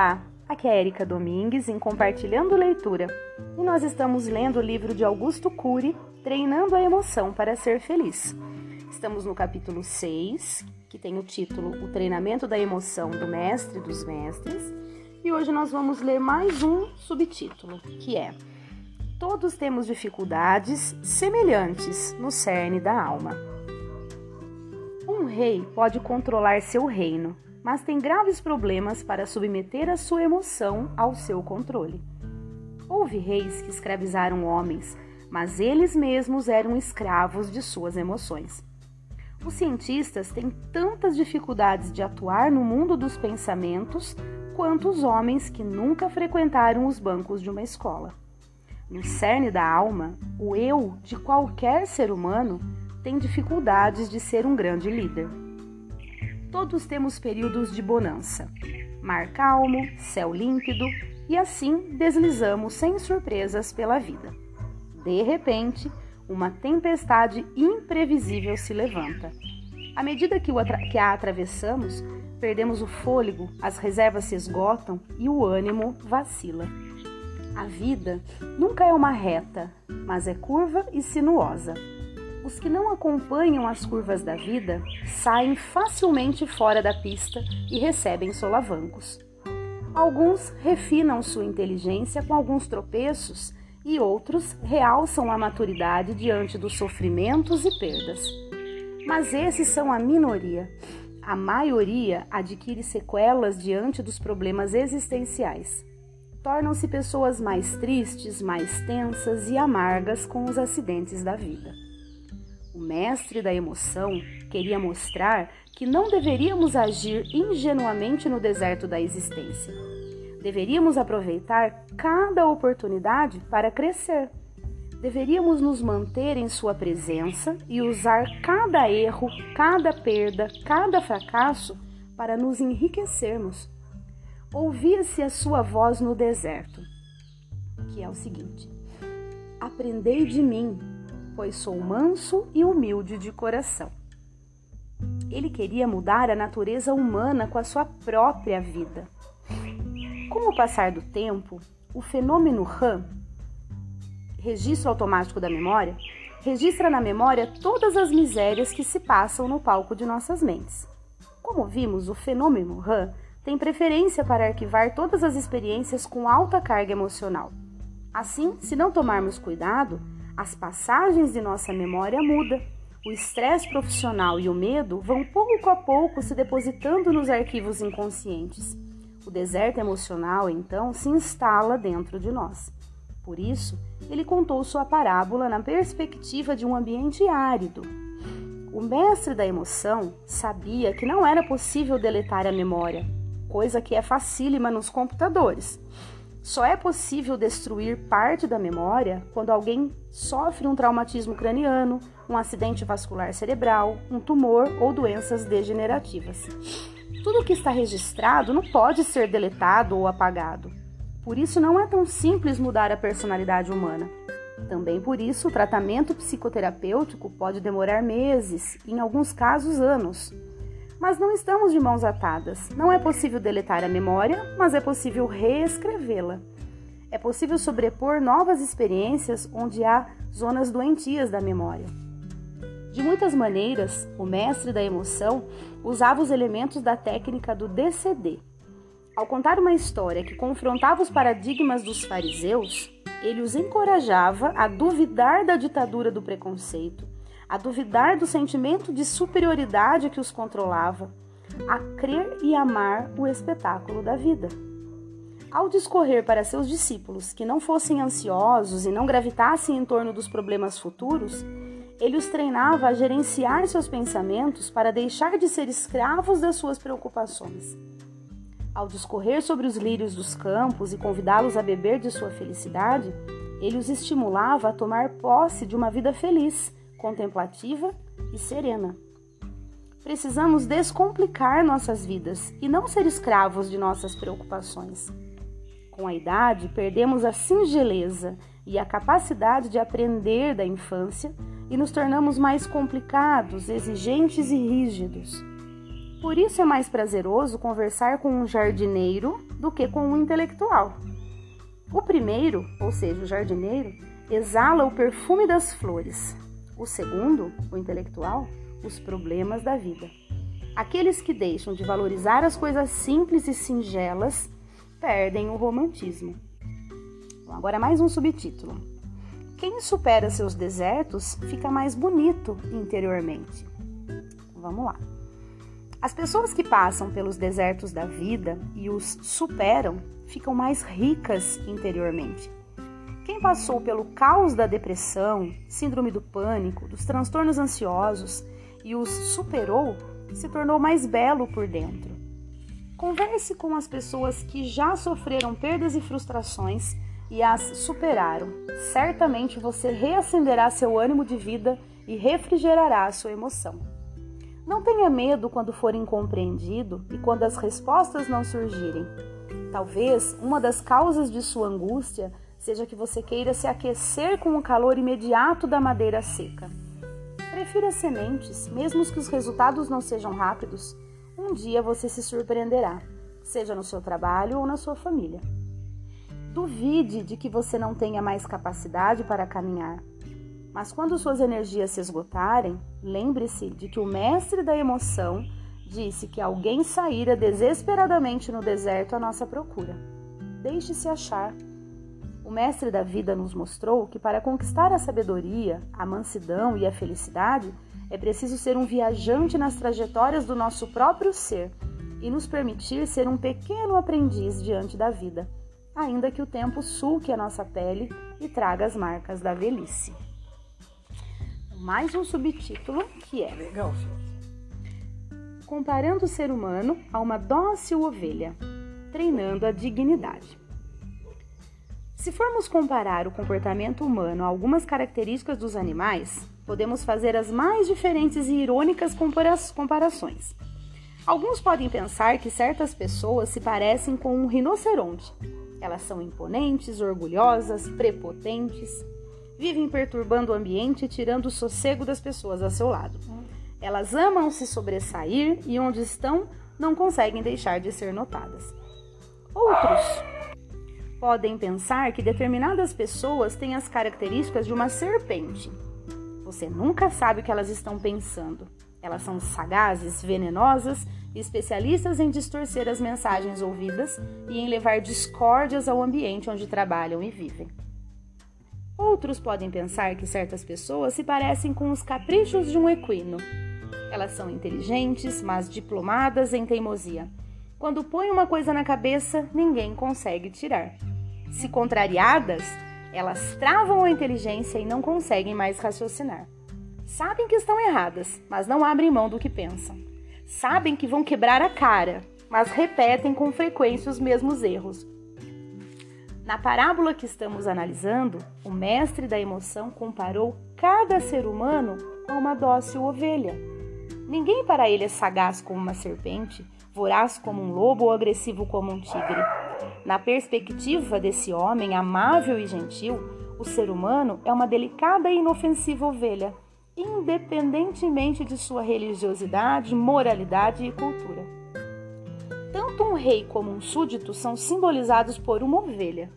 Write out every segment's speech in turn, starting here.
Olá, aqui é Erika Domingues em Compartilhando Leitura e nós estamos lendo o livro de Augusto Cury, Treinando a Emoção para Ser Feliz. Estamos no capítulo 6, que tem o título O Treinamento da Emoção do Mestre dos Mestres, e hoje nós vamos ler mais um subtítulo, que é Todos temos dificuldades semelhantes no cerne da alma. Um rei pode controlar seu reino, mas tem graves problemas para submeter a sua emoção ao seu controle. Houve reis que escravizaram homens, mas eles mesmos eram escravos de suas emoções. Os cientistas têm tantas dificuldades de atuar no mundo dos pensamentos quanto os homens que nunca frequentaram os bancos de uma escola. No cerne da alma, o eu de qualquer ser humano tem dificuldades de ser um grande líder. Todos temos períodos de bonança, mar calmo, céu límpido e assim deslizamos sem surpresas pela vida. De repente, uma tempestade imprevisível se levanta. À medida que, que a atravessamos, perdemos o fôlego, as reservas se esgotam e o ânimo vacila. A vida nunca é uma reta, mas é curva e sinuosa. Os que não acompanham as curvas da vida saem facilmente fora da pista e recebem solavancos. Alguns refinam sua inteligência com alguns tropeços e outros realçam a maturidade diante dos sofrimentos e perdas. Mas esses são a minoria. A maioria adquire sequelas diante dos problemas existenciais. Tornam-se pessoas mais tristes, mais tensas e amargas com os acidentes da vida. O mestre da emoção queria mostrar que não deveríamos agir ingenuamente no deserto da existência. Deveríamos aproveitar cada oportunidade para crescer. Deveríamos nos manter em sua presença e usar cada erro, cada perda, cada fracasso para nos enriquecermos. Ouvia-se a sua voz no deserto, que é o seguinte: Aprendei de mim, pois sou manso e humilde de coração. Ele queria mudar a natureza humana com a sua própria vida. Com o passar do tempo, o fenômeno RAM, registro automático da memória, registra na memória todas as misérias que se passam no palco de nossas mentes. Como vimos, o fenômeno RAM tem preferência para arquivar todas as experiências com alta carga emocional. Assim, se não tomarmos cuidado, as passagens de nossa memória mudam. O estresse profissional e o medo vão pouco a pouco se depositando nos arquivos inconscientes. O deserto emocional, então, se instala dentro de nós. Por isso, ele contou sua parábola na perspectiva de um ambiente árido. O mestre da emoção sabia que não era possível deletar a memória, coisa que é facílima nos computadores. Só é possível destruir parte da memória quando alguém sofre um traumatismo craniano, um acidente vascular cerebral, um tumor ou doenças degenerativas. Tudo que está registrado não pode ser deletado ou apagado. Por isso, não é tão simples mudar a personalidade humana. Também por isso, o tratamento psicoterapêutico pode demorar meses, em alguns casos, anos. Mas não estamos de mãos atadas. Não é possível deletar a memória, mas é possível reescrevê-la. É possível sobrepor novas experiências onde há zonas doentias da memória. De muitas maneiras, o mestre da emoção usava os elementos da técnica do DCD. Ao contar uma história que confrontava os paradigmas dos fariseus, ele os encorajava a duvidar da ditadura do preconceito a duvidar do sentimento de superioridade que os controlava, a crer e amar o espetáculo da vida. Ao discorrer para seus discípulos que não fossem ansiosos e não gravitassem em torno dos problemas futuros, ele os treinava a gerenciar seus pensamentos para deixar de ser escravos das suas preocupações. Ao discorrer sobre os lírios dos campos e convidá-los a beber de sua felicidade, ele os estimulava a tomar posse de uma vida feliz contemplativa e serena. Precisamos descomplicar nossas vidas e não ser escravos de nossas preocupações. Com a idade, perdemos a singeleza e a capacidade de aprender da infância e nos tornamos mais complicados, exigentes e rígidos. Por isso é mais prazeroso conversar com um jardineiro do que com o intelectual. O primeiro, ou seja, o jardineiro, exala o perfume das flores. O segundo, o intelectual, os problemas da vida. Aqueles que deixam de valorizar as coisas simples e singelas perdem o romantismo. Bom, agora mais um subtítulo. Quem supera seus desertos fica mais bonito interiormente. Vamos lá. As pessoas que passam pelos desertos da vida e os superam ficam mais ricas interiormente. Quem passou pelo caos da depressão, síndrome do pânico, dos transtornos ansiosos e os superou se tornou mais belo por dentro. Converse com as pessoas que já sofreram perdas e frustrações e as superaram. Certamente você reacenderá seu ânimo de vida e refrigerará a sua emoção. Não tenha medo quando for incompreendido e quando as respostas não surgirem. Talvez uma das causas de sua angústia seja que você queira se aquecer com o calor imediato da madeira seca. Prefira sementes, mesmo que os resultados não sejam rápidos. Um dia você se surpreenderá, seja no seu trabalho ou na sua família. Duvide de que você não tenha mais capacidade para caminhar, mas quando suas energias se esgotarem, lembre-se de que o mestre da emoção disse que alguém saíra desesperadamente no deserto à nossa procura. Deixe-se achar. O mestre da vida nos mostrou que para conquistar a sabedoria, a mansidão e a felicidade, é preciso ser um viajante nas trajetórias do nosso próprio ser e nos permitir ser um pequeno aprendiz diante da vida, ainda que o tempo sulque a nossa pele e traga as marcas da velhice mais um subtítulo que é Legal, Comparando o ser humano a uma dócil ovelha, treinando a dignidade. Se formos comparar o comportamento humano a algumas características dos animais, podemos fazer as mais diferentes e irônicas comparações. Alguns podem pensar que certas pessoas se parecem com um rinoceronte. Elas são imponentes, orgulhosas, prepotentes, vivem perturbando o ambiente e tirando o sossego das pessoas a seu lado. Elas amam se sobressair e onde estão não conseguem deixar de ser notadas. Outros podem pensar que determinadas pessoas têm as características de uma serpente. Você nunca sabe o que elas estão pensando. Elas são sagazes, venenosas especialistas em distorcer as mensagens ouvidas e em levar discórdias ao ambiente onde trabalham e vivem. Outros podem pensar que certas pessoas se parecem com os caprichos de um equino. Elas são inteligentes, mas diplomadas em teimosia. Quando põem uma coisa na cabeça, ninguém consegue tirar. Se contrariadas, elas travam a inteligência e não conseguem mais raciocinar. Sabem que estão erradas, mas não abrem mão do que pensam. Sabem que vão quebrar a cara, mas repetem com frequência os mesmos erros, na parábola que estamos analisando, o mestre da emoção comparou cada ser humano a uma dócil ovelha. Ninguém para ele é sagaz como uma serpente, voraz como um lobo ou agressivo como um tigre. Na perspectiva desse homem amável e gentil, o ser humano é uma delicada e inofensiva ovelha, independentemente de sua religiosidade, moralidade e cultura. Tanto um rei como um súdito são simbolizados por uma ovelha.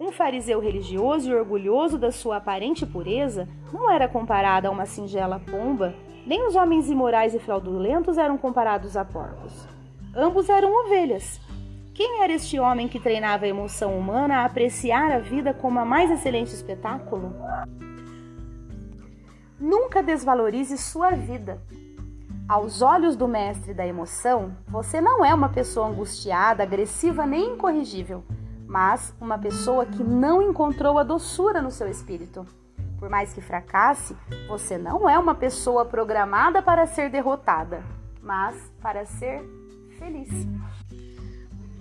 Um fariseu religioso e orgulhoso da sua aparente pureza não era comparado a uma singela pomba, nem os homens imorais e fraudulentos eram comparados a porcos. Ambos eram ovelhas. Quem era este homem que treinava a emoção humana a apreciar a vida como a mais excelente espetáculo? Nunca desvalorize sua vida. Aos olhos do mestre da emoção, você não é uma pessoa angustiada, agressiva nem incorrigível mas uma pessoa que não encontrou a doçura no seu espírito. Por mais que fracasse, você não é uma pessoa programada para ser derrotada, mas para ser feliz.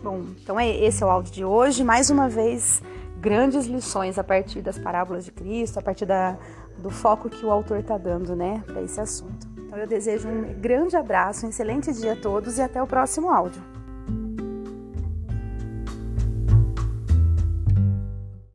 Bom, então é esse é o áudio de hoje. Mais uma vez, grandes lições a partir das parábolas de Cristo, a partir da, do foco que o autor está dando, né, para esse assunto. Então eu desejo um grande abraço, um excelente dia a todos e até o próximo áudio.